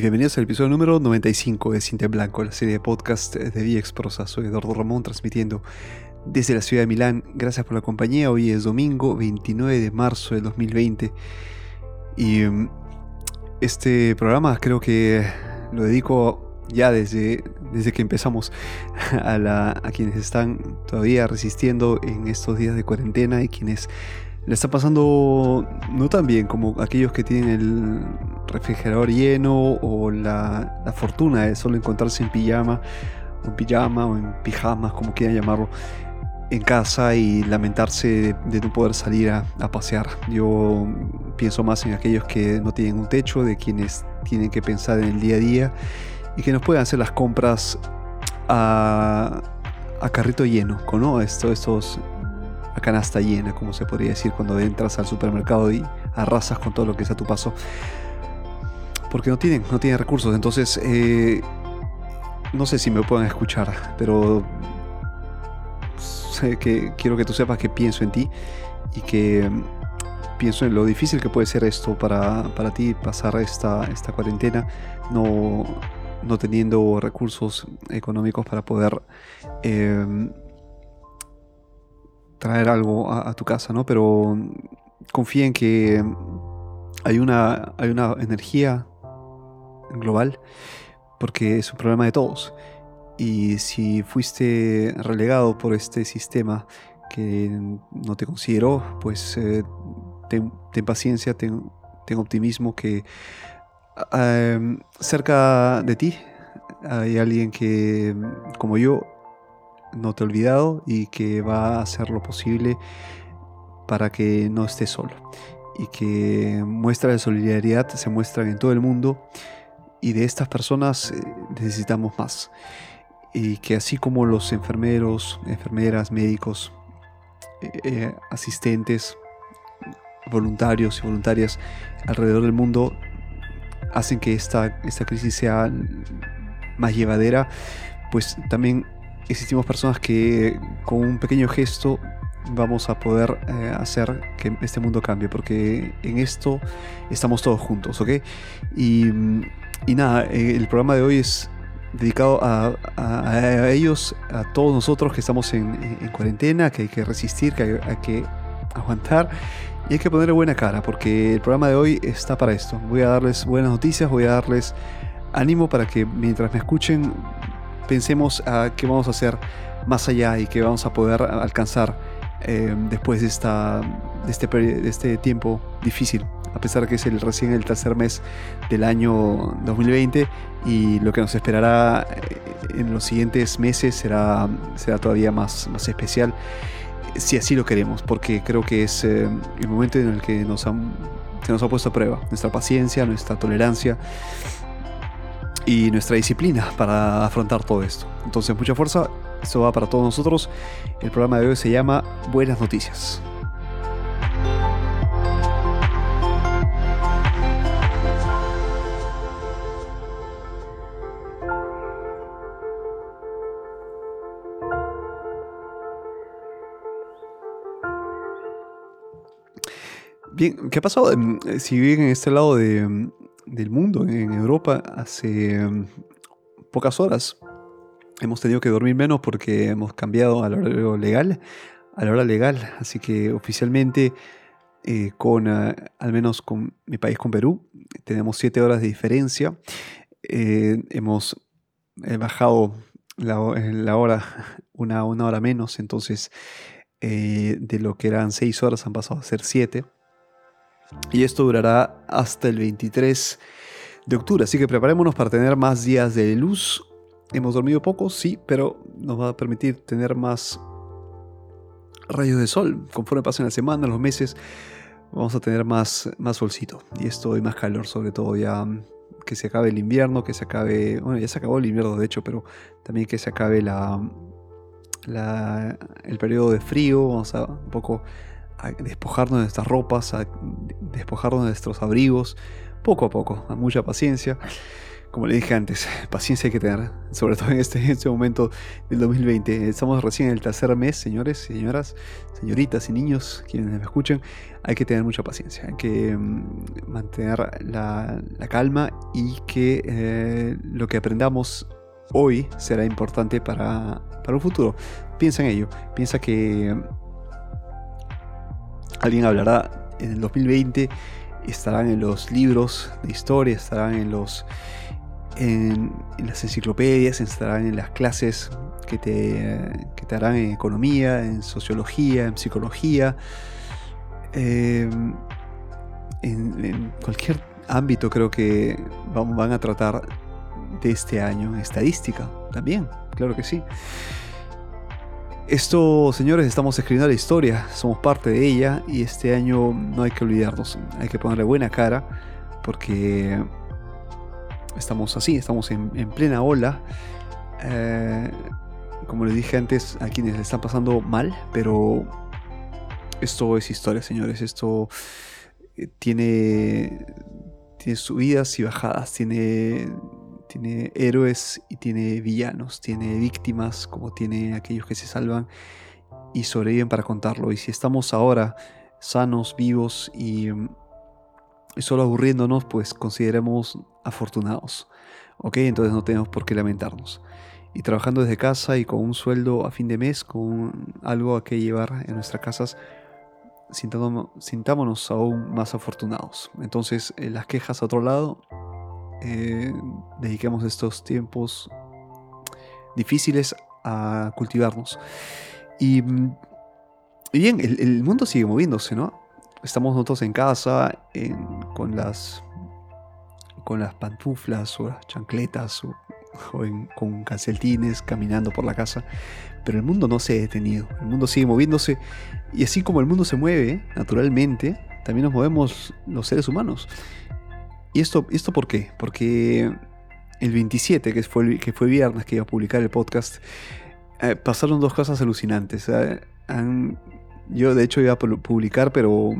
bienvenidos al episodio número 95 de Cinta en Blanco, la serie de podcast de Vía Exprosa. Soy Eduardo Ramón transmitiendo desde la ciudad de Milán. Gracias por la compañía. Hoy es domingo 29 de marzo del 2020 y mm, este programa creo que lo dedico ya desde, desde que empezamos a, a quienes están todavía resistiendo en estos días de cuarentena y quienes le está pasando no tan bien como aquellos que tienen el refrigerador lleno o la, fortuna de solo encontrarse en pijama, o en pijama o en pijamas, como quieran llamarlo, en casa y lamentarse de, no poder salir a, pasear. Yo pienso más en aquellos que no tienen un techo, de quienes tienen que pensar en el día a día y que nos puedan hacer las compras a, carrito lleno, ¿no? Esto, estos a canasta llena, como se podría decir cuando entras al supermercado y arrasas con todo lo que es a tu paso. Porque no tienen, no tienen recursos. Entonces, eh, no sé si me pueden escuchar, pero sé que quiero que tú sepas que pienso en ti y que mm, pienso en lo difícil que puede ser esto para, para ti pasar esta, esta cuarentena no, no teniendo recursos económicos para poder eh, traer algo a, tu casa, ¿no? Pero confía en que hay una, hay una energía global porque es un problema de todos. Y si fuiste relegado por este sistema que no te consideró, pues eh, ten, paciencia, ten, optimismo que em, cerca de ti hay alguien que, como yo, no te he olvidado y que va a hacer lo posible para que no estés solo. Y que muestras de solidaridad se muestran en todo el mundo y de estas personas eh, necesitamos más. Y que así como los enfermeros, enfermeras, médicos, eh, eh, asistentes, voluntarios y voluntarias alrededor del mundo hacen que esta, esta crisis sea más llevadera, pues también existimos personas que con un pequeño gesto vamos a poder eh, hacer que este mundo cambie, porque en esto estamos todos juntos, ¿ok? Y, nada, eh, el programa de hoy es dedicado a, ellos, a todos nosotros que estamos en, cuarentena, que hay que resistir, que hay, que aguantar y hay que ponerle buena cara, porque el programa de hoy está para esto. Voy a darles buenas noticias, voy a darles ánimo para que mientras me escuchen pensemos a qué vamos a hacer más allá y qué vamos a poder alcanzar eh, después de, esta, de, este, de este tiempo difícil, a pesar que es el, recién el tercer mes del año 2020 y lo que nos esperará eh, en los siguientes meses será, será todavía más, más especial, si así lo queremos, porque creo que es eh, el momento en el que nos han, se nos ha puesto a prueba nuestra paciencia, nuestra tolerancia y nuestra disciplina para afrontar todo esto. Entonces, mucha fuerza, esto va para todos nosotros. El programa de hoy se llama Buenas Noticias. Bien, ¿qué ha pasado? Em, si viven en este lado de, del mundo en Europa hace em, pocas horas. Hemos tenido que dormir menos porque hemos cambiado al horario legal, a la hora legal. Así que oficialmente, eh, con eh, al menos con mi país, con Perú, tenemos 7 horas de diferencia. Eh, hemos bajado la, hora una, una, hora menos, entonces de lo que eran 6 horas han pasado a ser 7. Y esto durará hasta el 23 de octubre, así que preparémonos para tener más días de luz. Hemos dormido poco, sí, pero nos va a permitir tener más rayos de sol. Conforme pasen las semanas, los meses, vamos a tener más, más solcito. Y esto y más calor, sobre todo ya que se acabe el invierno, que se acabe, bueno, ya se acabó el invierno de hecho, pero también que se acabe la, el periodo de frío, vamos a un poco despojarnos de nuestras ropas, a despojarnos de nuestros abrigos, poco a poco, a mucha paciencia. como le dije antes, paciencia hay que tener, sobre todo en este, este momento del 2020. Estamos recién en el tercer mes, señores señoras, señoritas y niños, quienes me escuchen. Hay que tener mucha paciencia, hay que mm, mantener la, calma y que eh, lo que aprendamos hoy será importante para, para un futuro. Piensa en ello, piensa que alguien hablará en el 2020 estarán en los libros de historia, estarán en los en, las enciclopedias, estarán en las clases que te, que te harán en economía, en sociología, en psicología, em, en, cualquier ámbito creo que van, van a tratar de este año, estadística también, claro que sí. Esto, señores, estamos escribiendo la historia, somos parte de ella y este año no hay que olvidarnos, hay que ponerle buena cara porque estamos así, estamos en, plena ola. Eh, como les dije antes, a quienes le están pasando mal, pero esto es historia, señores. Esto eh, tiene, tiene subidas y bajadas, tiene, tiene héroes y tiene villanos, tiene víctimas como tiene aquellos que se salvan y sobreviven para contarlo. Y si estamos ahora sanos, vivos y y solo aburriéndonos, pues consideremos afortunados. ¿Ok? Entonces no tenemos por qué lamentarnos. Y trabajando desde casa y con un sueldo a fin de mes, con algo a que llevar en nuestras casas, sintámonos aún más afortunados. Entonces, eh, las quejas a otro lado, eh, dediquemos estos tiempos difíciles a cultivarnos. Y, bien, el mundo sigue moviéndose, ¿no? estamos nosotros en casa con las con las pantuflas o las chancletas o, con calcetines caminando por la casa, pero el mundo no se ha detenido, el mundo sigue moviéndose y así como el mundo se mueve naturalmente, también nos movemos los seres humanos. ¿Y esto, esto por qué? Porque el 27, que fue, que fue viernes que iba a publicar el podcast, eh, pasaron dos cosas alucinantes. Eh, yo de hecho iba a publicar, pero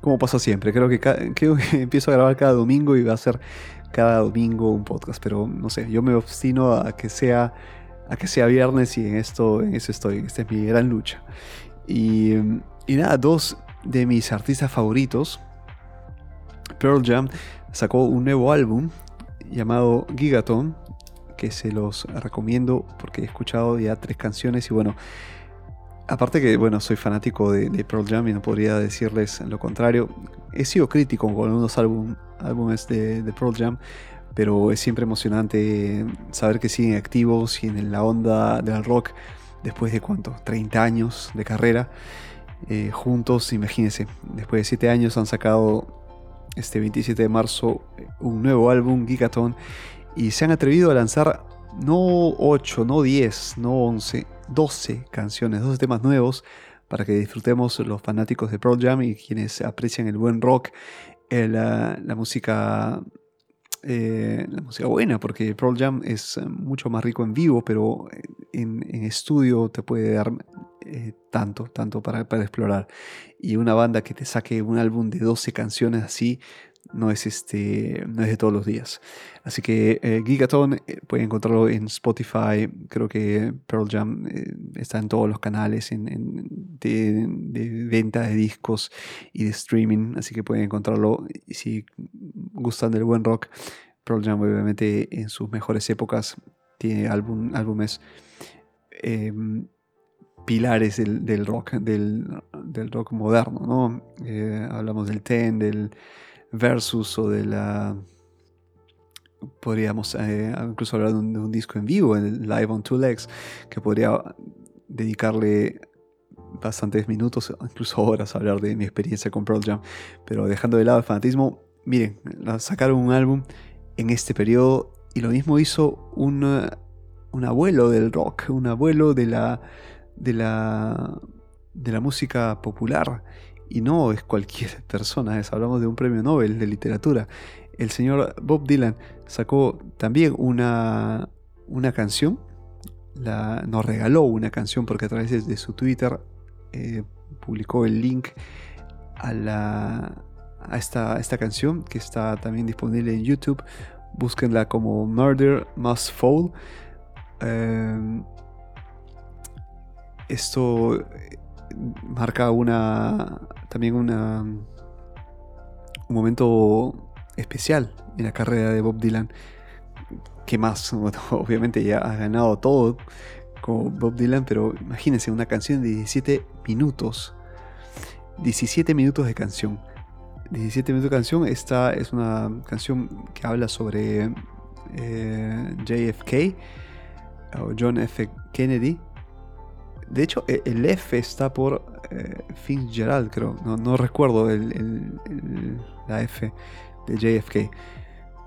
como pasa siempre, creo que, empiezo a grabar cada domingo y va a ser cada domingo un podcast, pero no sé, yo me obstino a que sea a que sea viernes y en esto en eso estoy, esta es mi gran lucha. Y, y nada, dos de mis artistas favoritos, Pearl Jam sacó un nuevo álbum llamado Gigaton, que se los recomiendo porque he escuchado ya tres canciones y bueno, Aparte que, bueno, soy fanático de, Pearl Jam y no podría decirles lo contrario. He sido crítico con algunos álbumes de, Pearl Jam, pero es siempre emocionante saber que siguen activos y en la onda del rock después de cuánto, 30 años de carrera eh, juntos, imagínense, después de 7 años han sacado este 27 de marzo un nuevo álbum, Gigaton, y se han atrevido a lanzar no 8, no 10, no 11, 12 canciones, 12 temas nuevos para que disfrutemos los fanáticos de Pearl Jam y quienes aprecian el buen rock, eh, la, música eh, la música buena, porque Pearl Jam es mucho más rico en vivo, pero en, estudio te puede dar eh, tanto, tanto para, explorar. Y una banda que te saque un álbum de 12 canciones así, no es, este, no es de todos los días. Así que eh, Gigaton eh, pueden encontrarlo en Spotify, creo que Pearl Jam está en todos los canales de, venta de discos y de streaming, así que pueden encontrarlo. Si gustan del buen rock, Pearl Jam obviamente en sus mejores épocas tiene álbum, álbumes em, pilares del, rock, del, rock moderno, ¿no? hablamos del Ten, del Versus o de la. Podríamos eh, incluso hablar de un, disco en vivo, en Live on Two Legs, que podría dedicarle bastantes minutos, incluso horas, a hablar de mi experiencia con Pearl Jam. Pero dejando de lado el fanatismo, miren, sacaron un álbum en este periodo y lo mismo hizo un, un abuelo del rock, un abuelo de la, de la, de la música popular y no es cualquier persona, es, hablamos de un premio Nobel de literatura. El señor Bob Dylan sacó también una, una canción, la, nos regaló una canción porque a través de, su Twitter eh, publicó el link a, la, a esta, esta canción que está también disponible en YouTube. búsquenla como Murder Must Fall. Em, esto marca una también una un momento especial en la carrera de Bob Dylan. ¿Qué más? obviamente ya ha ganado todo como Bob Dylan, pero imagínense una canción de 17 minutos. 17 minutos de canción. 17 minutos de canción. Esta es una canción que habla sobre eh, JFK o John F. Kennedy. De hecho, e, el F está por eh, Fitzgerald, creo. No, recuerdo la F de JFK.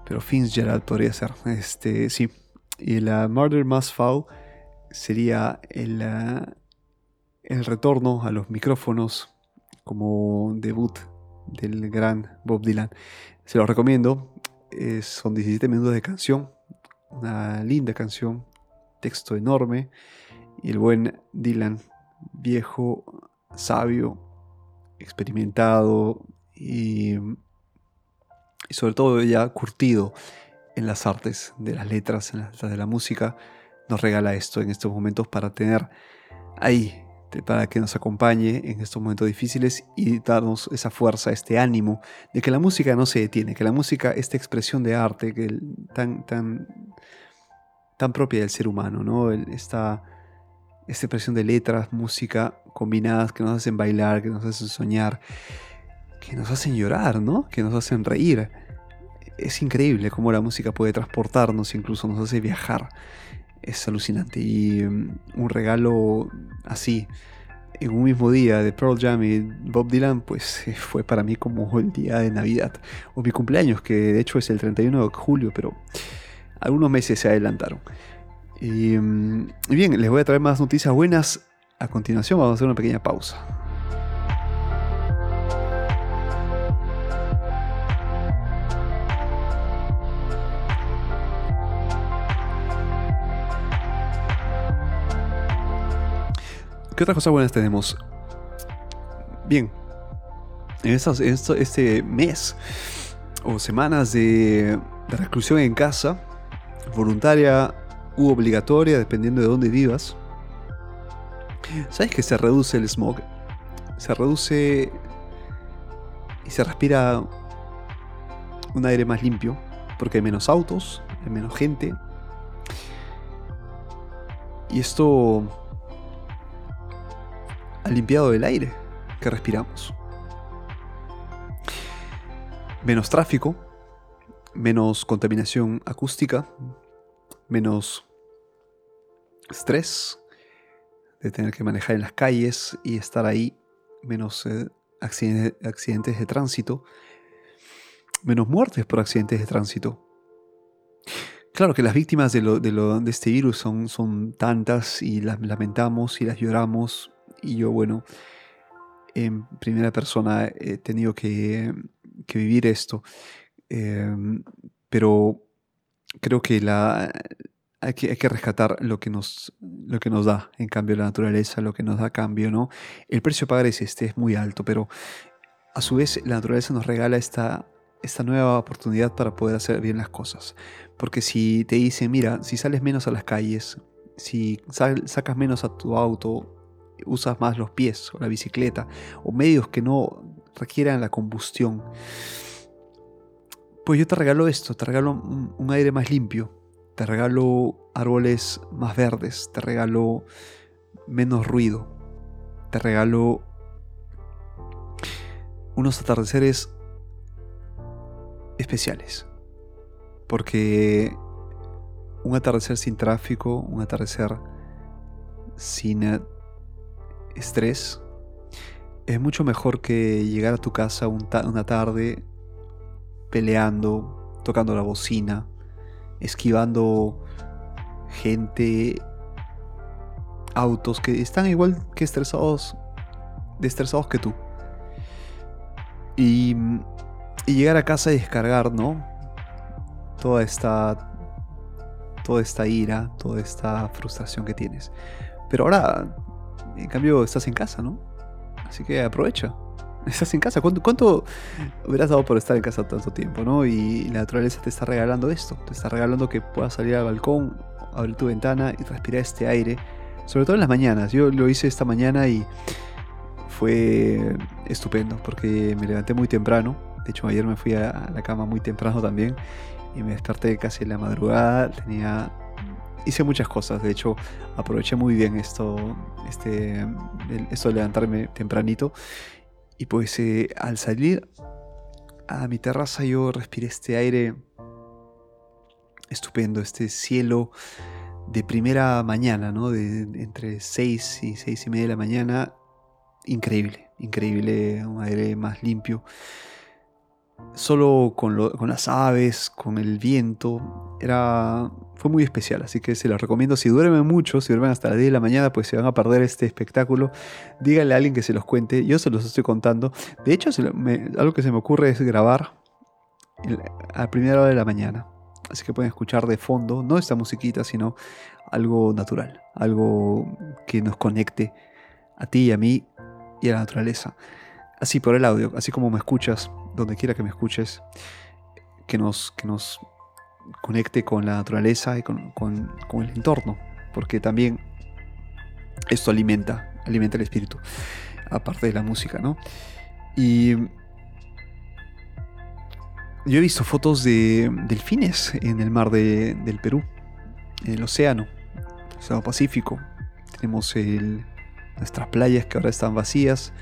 Pero Fitzgerald podría ser. Este, sí. Y la Murder Must Fall sería el, eh, el retorno a los micrófonos como debut del gran Bob Dylan. Se lo recomiendo. son 17 minutos de canción. Una linda canción. Texto enorme. Y el buen Dylan, viejo, sabio, experimentado y, y sobre todo ya curtido en las artes de las letras, en las letras de la música, nos regala esto en estos momentos para tener ahí para que nos acompañe en estos momentos difíciles y darnos esa fuerza, este ánimo de que la música no se detiene, que la música, esta expresión de arte que tan, tan, tan propia del ser humano, ¿no? esta, esta expresión de letras, música combinadas que nos hacen bailar, que nos hacen soñar, que nos hacen llorar, ¿no? que nos hacen reír. Es increíble cómo la música puede transportarnos, incluso nos hace viajar es alucinante. Y mm, un regalo así, en un mismo día de Pearl Jam y Bob Dylan, pues eh, fue para mí como el día de Navidad. O mi cumpleaños, que de hecho es el 31 de julio, pero algunos meses se adelantaron. Y, bien, les voy a traer más noticias buenas. A continuación vamos a hacer una pequeña pausa. ¿Qué otras cosas buenas tenemos? Bien, en, este mes o semanas de, reclusión en casa, voluntaria u obligatoria, dependiendo de dónde vivas, ¿sabes que se reduce el smog? Se reduce y se respira un aire más limpio, porque hay menos autos, hay menos gente. Y esto ha limpiado el aire que respiramos. Menos tráfico, menos contaminación acústica, menos estrés de tener que manejar en las calles y estar ahí, menos eh, accidentes, de tránsito, menos muertes por accidentes de tránsito. Claro que las víctimas de, de, este virus son, son tantas y las lamentamos y las lloramos y yo, bueno, en primera persona he tenido que, vivir esto. Em, pero creo que, la, hay que, hay que rescatar lo que, nos, lo que nos da, en cambio, la naturaleza, lo que nos da cambio, ¿no? El precio a pagar es este, es muy alto, pero a su vez la naturaleza nos regala esta, esta nueva oportunidad para poder hacer bien las cosas. Porque si te dicen, mira, si sales menos a las calles, si sacas menos a tu auto, usas más los pies o la bicicleta o medios que no requieran la combustión, pues yo te regalo esto, te regalo un, aire más limpio, te regalo árboles más verdes, te regalo menos ruido, te regalo unos atardeceres especiales. Porque un atardecer sin tráfico, un atardecer sin estrés, es mucho mejor que llegar a tu casa una tarde peleando, tocando la bocina, esquivando gente, autos que están igual que estresados, estresados que tú. Y, y llegar a casa y descargar, ¿no? Toda esta toda esta ira, toda esta frustración que tienes. Pero ahora en cambio, estás en casa, ¿no? Así que aprovecha. Estás en casa. ¿Cuánto, ¿Cuánto, hubieras dado por estar en casa tanto tiempo, no? Y la naturaleza te está regalando esto. Te está regalando que puedas salir al balcón, abrir tu ventana y respirar este aire. Sobre todo en las mañanas. Yo lo hice esta mañana y fue estupendo porque me levanté muy temprano. De hecho, ayer me fui a la cama muy temprano también y me desperté casi en la madrugada. Tenía hice muchas cosas, de hecho aproveché muy bien esto, este, esto de levantarme tempranito y pues eh, al salir a mi terraza yo respiré este aire estupendo, este cielo de primera mañana, ¿no? De, entre 6 y 6 y media de la mañana, increíble, increíble, un aire más limpio solo con, las aves, con el viento, era, fue muy especial, así que se los recomiendo. Si duermen mucho, si duermen hasta las 10 de la mañana, pues se van a perder este espectáculo. Díganle a alguien que se los cuente, yo se los estoy contando. De hecho, algo que se me ocurre es grabar a primera hora de la mañana. Así que pueden escuchar de fondo, no esta musiquita, sino algo natural, algo que nos conecte a ti y a mí y a la naturaleza. Así por el audio, así como me escuchas, donde quiera que me escuches, que nos, que nos conecte con la naturaleza y con, el entorno, porque también esto alimenta, alimenta el espíritu, aparte de la música, ¿no? Y yo he visto fotos de delfines en el mar del Perú, en el océano, el océano Pacífico. Tenemos nuestras playas que ahora están vacías,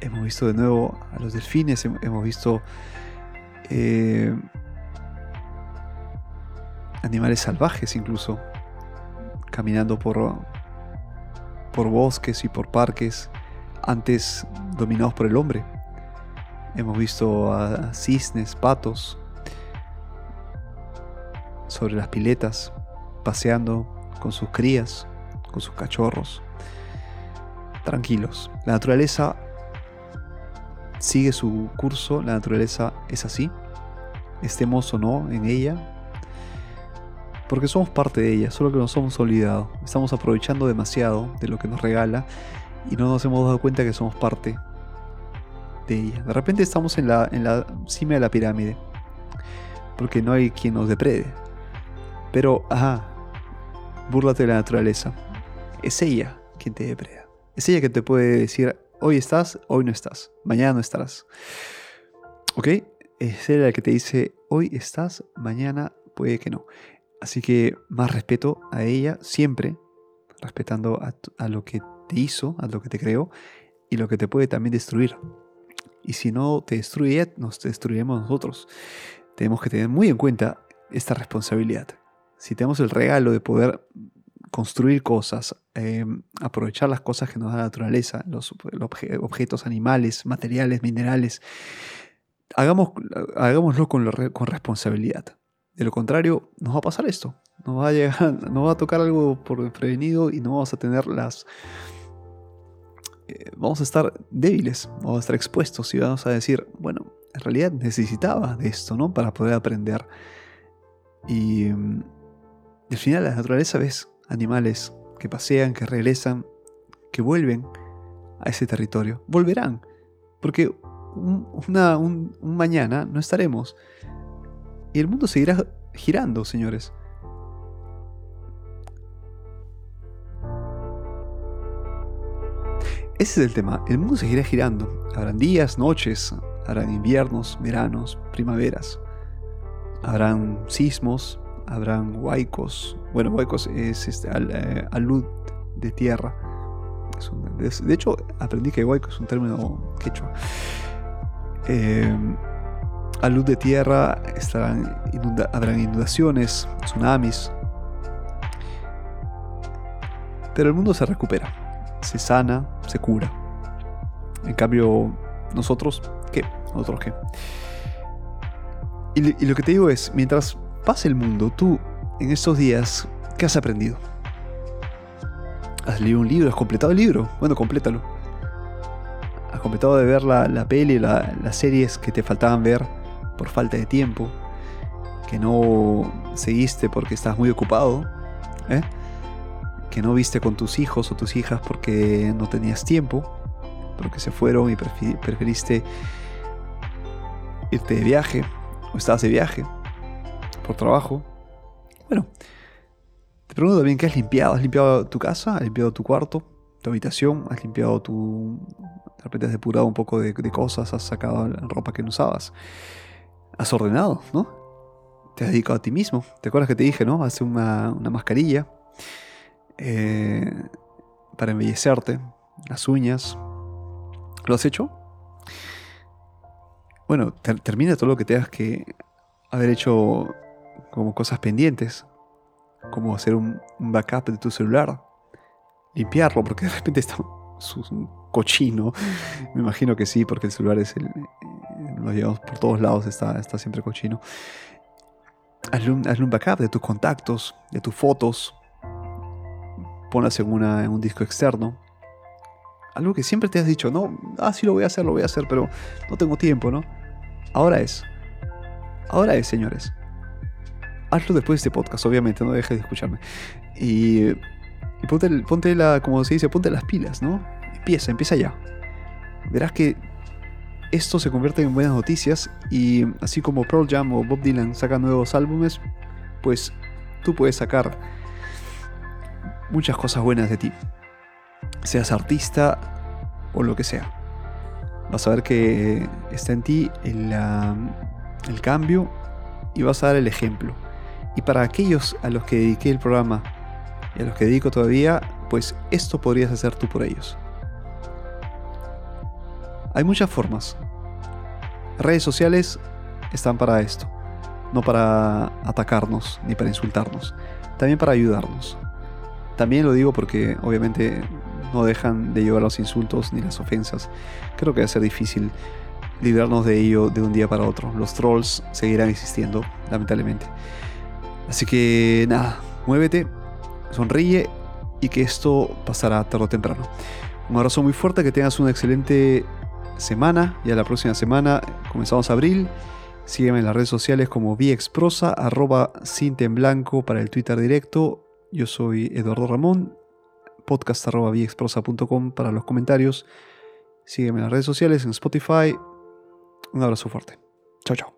hemos visto de nuevo a los delfines, hemos visto eh, animales salvajes incluso, caminando por, por bosques y por parques antes dominados por el hombre. Hemos visto a cisnes, patos sobre las piletas, paseando con sus crías, con sus cachorros, tranquilos. La naturaleza sigue su curso, la naturaleza es así, estemos o no en ella, porque somos parte de ella, solo que nos hemos olvidado, estamos aprovechando demasiado de lo que nos regala y no nos hemos dado cuenta que somos parte de ella. De repente estamos en la, en la cima de la pirámide, porque no hay quien nos deprede, pero, ajá, búrlate de la naturaleza, es ella quien te depreda, es ella que te puede decir, Hoy estás, hoy no estás. Mañana no estarás. ¿Ok? Es el que te dice, hoy estás, mañana puede que no. Así que más respeto a ella siempre, respetando a, lo que te hizo, a lo que te creó y lo que te puede también destruir. Y si no te destruye, nos destruiremos nosotros. Tenemos que tener muy en cuenta esta responsabilidad. Si tenemos el regalo de poder construir cosas, eh, aprovechar las cosas que nos da la naturaleza, los, objetos animales, materiales, minerales. Hagamos, hagámoslo con, con, responsabilidad. De lo contrario, nos va a pasar esto. Nos va a llegar, nos va a tocar algo por prevenido y no vamos a tener las. Eh, vamos a estar débiles, vamos a estar expuestos y vamos a decir, bueno, en realidad necesitaba de esto, ¿no? Para poder aprender. Y, y al final la naturaleza ves animales que pasean, que regresan, que vuelven a ese territorio. Volverán, porque un, mañana no estaremos. Y el mundo seguirá girando, señores. Ese es el tema. El mundo seguirá girando. Habrán días, noches, habrán inviernos, veranos, primaveras. Habrán sismos, habrán huaicos. Bueno, huaicos es este, eh, alud de tierra. de hecho, aprendí que huaico es un término quechua. Eh, alud de tierra estarán habrán inundaciones, tsunamis. Pero el mundo se recupera, se sana, se cura. En cambio, nosotros, ¿qué? ¿Nosotros qué? y lo que te digo es, mientras pase el mundo, tú en estos días, ¿qué has aprendido? ¿Has leído un libro? ¿Has completado el libro? Bueno, complétalo. ¿Has completado de ver la, la peli, las series que te faltaban ver por falta de tiempo? Que no seguiste porque estabas muy ocupado. ¿eh? Que no viste con tus hijos o tus hijas porque no tenías tiempo. pero que se fueron y preferiste irte de viaje o estabas de viaje por trabajo. Bueno, te pregunto también qué has limpiado. ¿Has limpiado tu casa? ¿Has limpiado tu cuarto? ¿Tu habitación? ¿Has limpiado tu... De repente has depurado un poco de, cosas, has sacado la ropa que no usabas. Has ordenado, ¿no? Te has dedicado a ti mismo. ¿Te acuerdas que te dije, no? Hace una, una mascarilla eh, para embellecerte, las uñas. ¿Lo has hecho? Bueno, termina todo lo que tengas que haber hecho como cosas pendientes, como hacer un, backup de tu celular, limpiarlo, porque de repente está un cochino. Me imagino que sí, porque el celular es el. Lo llevamos por todos lados, está, está siempre cochino. Hazle un, backup de tus contactos, de tus fotos. Ponlas en, una, en un disco externo. Algo que siempre te has dicho, no, ah, sí lo voy a hacer, lo voy a hacer, pero no tengo tiempo, ¿no? Ahora es. Ahora es, señores. Hazlo después de este podcast, obviamente, no dejes de escucharme. Y, ponte, ponte, la, como se dice, ponte las pilas, ¿no? Empieza, empieza ya. Verás que esto se convierte en buenas noticias y así como Pearl Jam o Bob Dylan sacan nuevos álbumes, pues tú puedes sacar muchas cosas buenas de ti. Seas artista o lo que sea. Vas a ver que está en ti el, el cambio y vas a dar el ejemplo. Y para aquellos a los que dediqué el programa y a los que dedico todavía, pues esto podrías hacer tú por ellos. Hay muchas formas. Redes sociales están para esto, no para atacarnos ni para insultarnos, también para ayudarnos. También lo digo porque obviamente no dejan de llevar los insultos ni las ofensas. Creo que va a ser difícil librarnos de ello de un día para otro. Los trolls seguirán existiendo, lamentablemente. Así que nada, muévete, sonríe y que esto pasará tarde o temprano. Un abrazo muy fuerte, que tengas una excelente semana. Ya la próxima semana comenzamos abril. Sígueme en las redes sociales como viexprosa, arroba cinta en blanco para el Twitter directo. Yo soy Eduardo Ramón podcast.viexprosa.com para los comentarios. Sígueme en las redes sociales, en Spotify. Un abrazo fuerte. Chao, chao.